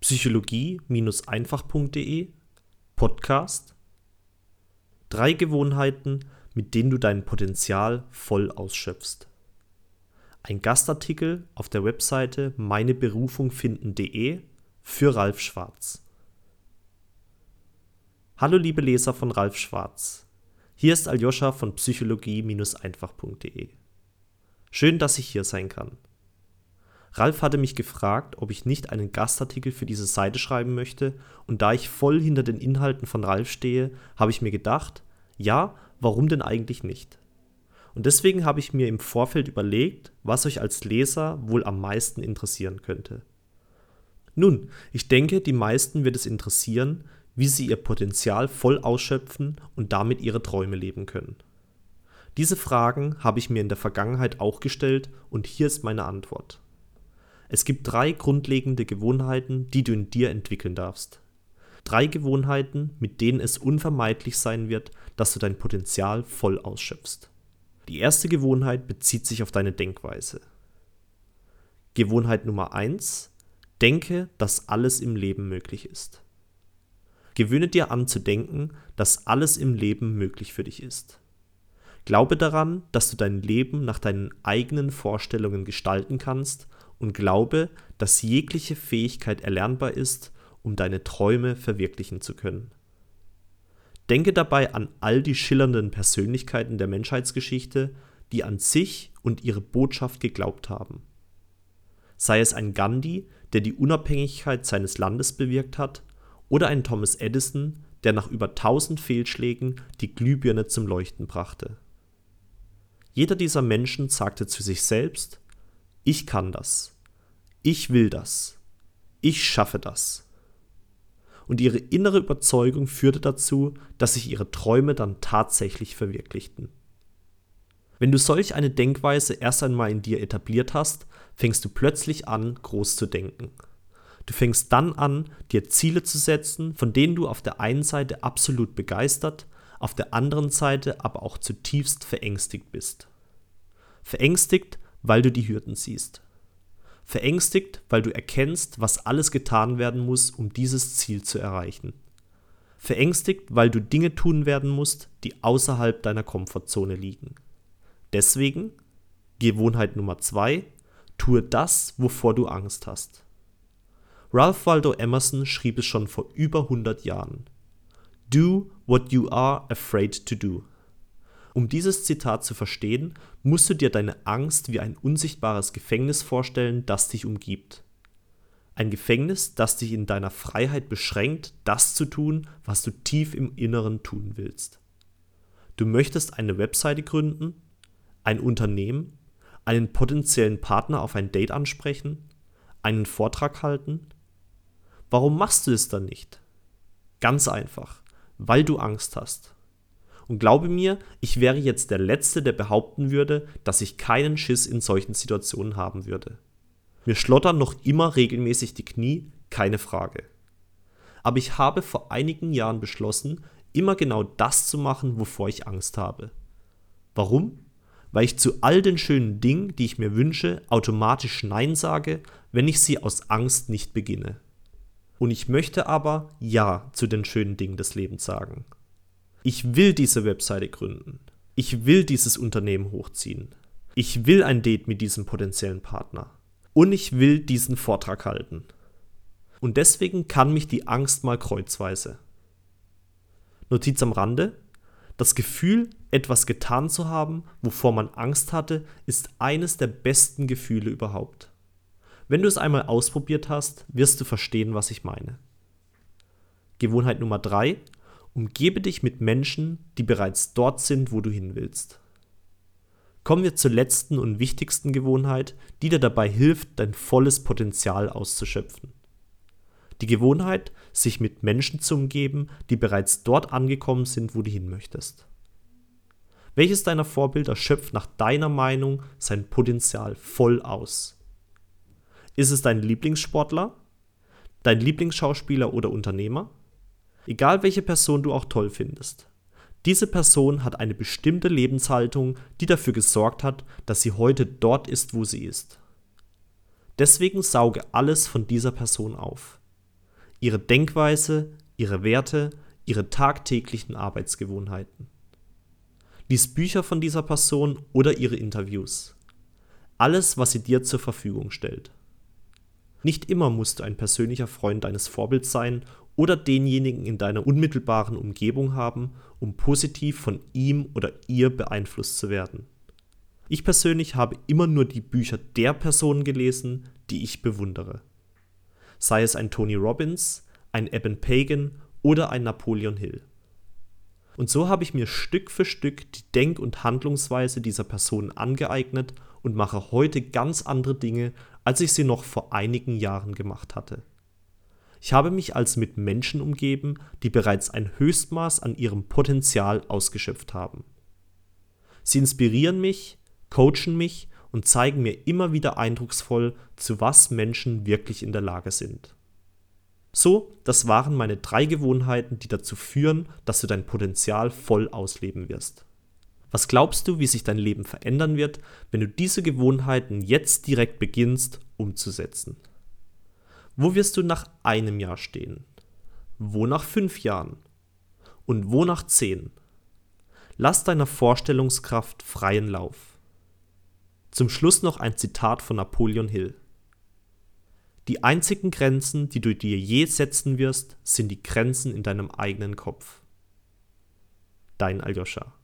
psychologie-einfach.de Podcast Drei Gewohnheiten, mit denen du dein Potenzial voll ausschöpfst. Ein Gastartikel auf der Webseite meineberufungfinden.de für Ralf Schwarz. Hallo liebe Leser von Ralf Schwarz. Hier ist Aljoscha von psychologie-einfach.de. Schön, dass ich hier sein kann. Ralf hatte mich gefragt, ob ich nicht einen Gastartikel für diese Seite schreiben möchte, und da ich voll hinter den Inhalten von Ralf stehe, habe ich mir gedacht, ja, warum denn eigentlich nicht? Und deswegen habe ich mir im Vorfeld überlegt, was euch als Leser wohl am meisten interessieren könnte. Nun, ich denke, die meisten wird es interessieren, wie sie ihr Potenzial voll ausschöpfen und damit ihre Träume leben können. Diese Fragen habe ich mir in der Vergangenheit auch gestellt und hier ist meine Antwort. Es gibt drei grundlegende Gewohnheiten, die du in dir entwickeln darfst. Drei Gewohnheiten, mit denen es unvermeidlich sein wird, dass du dein Potenzial voll ausschöpfst. Die erste Gewohnheit bezieht sich auf deine Denkweise. Gewohnheit Nummer 1. Denke, dass alles im Leben möglich ist. Gewöhne dir an zu denken, dass alles im Leben möglich für dich ist. Glaube daran, dass du dein Leben nach deinen eigenen Vorstellungen gestalten kannst und glaube, dass jegliche Fähigkeit erlernbar ist, um deine Träume verwirklichen zu können. Denke dabei an all die schillernden Persönlichkeiten der Menschheitsgeschichte, die an sich und ihre Botschaft geglaubt haben. Sei es ein Gandhi, der die Unabhängigkeit seines Landes bewirkt hat, oder ein Thomas Edison, der nach über tausend Fehlschlägen die Glühbirne zum Leuchten brachte. Jeder dieser Menschen sagte zu sich selbst, ich kann das. Ich will das. Ich schaffe das. Und ihre innere Überzeugung führte dazu, dass sich ihre Träume dann tatsächlich verwirklichten. Wenn du solch eine Denkweise erst einmal in dir etabliert hast, fängst du plötzlich an, groß zu denken. Du fängst dann an, dir Ziele zu setzen, von denen du auf der einen Seite absolut begeistert, auf der anderen Seite aber auch zutiefst verängstigt bist. Verängstigt, weil du die Hürden siehst. Verängstigt, weil du erkennst, was alles getan werden muss, um dieses Ziel zu erreichen. Verängstigt, weil du Dinge tun werden musst, die außerhalb deiner Komfortzone liegen. Deswegen, Gewohnheit Nummer zwei, tue das, wovor du Angst hast. Ralph Waldo Emerson schrieb es schon vor über 100 Jahren. Do what you are afraid to do. Um dieses Zitat zu verstehen, musst du dir deine Angst wie ein unsichtbares Gefängnis vorstellen, das dich umgibt. Ein Gefängnis, das dich in deiner Freiheit beschränkt, das zu tun, was du tief im Inneren tun willst. Du möchtest eine Webseite gründen, ein Unternehmen, einen potenziellen Partner auf ein Date ansprechen, einen Vortrag halten? Warum machst du es dann nicht? Ganz einfach, weil du Angst hast. Und glaube mir, ich wäre jetzt der Letzte, der behaupten würde, dass ich keinen Schiss in solchen Situationen haben würde. Mir schlottern noch immer regelmäßig die Knie, keine Frage. Aber ich habe vor einigen Jahren beschlossen, immer genau das zu machen, wovor ich Angst habe. Warum? Weil ich zu all den schönen Dingen, die ich mir wünsche, automatisch Nein sage, wenn ich sie aus Angst nicht beginne. Und ich möchte aber Ja zu den schönen Dingen des Lebens sagen. Ich will diese Webseite gründen. Ich will dieses Unternehmen hochziehen. Ich will ein Date mit diesem potenziellen Partner. Und ich will diesen Vortrag halten. Und deswegen kann mich die Angst mal kreuzweise. Notiz am Rande. Das Gefühl, etwas getan zu haben, wovor man Angst hatte, ist eines der besten Gefühle überhaupt. Wenn du es einmal ausprobiert hast, wirst du verstehen, was ich meine. Gewohnheit Nummer 3. Umgebe dich mit Menschen, die bereits dort sind, wo du hin willst. Kommen wir zur letzten und wichtigsten Gewohnheit, die dir dabei hilft, dein volles Potenzial auszuschöpfen. Die Gewohnheit, sich mit Menschen zu umgeben, die bereits dort angekommen sind, wo du hin möchtest. Welches deiner Vorbilder schöpft nach deiner Meinung sein Potenzial voll aus? Ist es dein Lieblingssportler, dein Lieblingsschauspieler oder Unternehmer? Egal welche Person du auch toll findest. Diese Person hat eine bestimmte Lebenshaltung, die dafür gesorgt hat, dass sie heute dort ist, wo sie ist. Deswegen sauge alles von dieser Person auf. ihre Denkweise, ihre Werte, ihre tagtäglichen Arbeitsgewohnheiten. Lies Bücher von dieser Person oder ihre Interviews. Alles, was sie dir zur Verfügung stellt. Nicht immer musst du ein persönlicher Freund deines Vorbilds sein oder denjenigen in deiner unmittelbaren Umgebung haben, um positiv von ihm oder ihr beeinflusst zu werden. Ich persönlich habe immer nur die Bücher der Personen gelesen, die ich bewundere. Sei es ein Tony Robbins, ein Eben Pagan oder ein Napoleon Hill. Und so habe ich mir Stück für Stück die Denk- und Handlungsweise dieser Personen angeeignet und mache heute ganz andere Dinge, als ich sie noch vor einigen Jahren gemacht hatte. Ich habe mich als mit Menschen umgeben, die bereits ein Höchstmaß an ihrem Potenzial ausgeschöpft haben. Sie inspirieren mich, coachen mich und zeigen mir immer wieder eindrucksvoll, zu was Menschen wirklich in der Lage sind. So, das waren meine drei Gewohnheiten, die dazu führen, dass du dein Potenzial voll ausleben wirst. Was glaubst du, wie sich dein Leben verändern wird, wenn du diese Gewohnheiten jetzt direkt beginnst umzusetzen? Wo wirst du nach einem Jahr stehen? Wo nach fünf Jahren? Und wo nach zehn? Lass deiner Vorstellungskraft freien Lauf. Zum Schluss noch ein Zitat von Napoleon Hill. Die einzigen Grenzen, die du dir je setzen wirst, sind die Grenzen in deinem eigenen Kopf. Dein Aljoscha.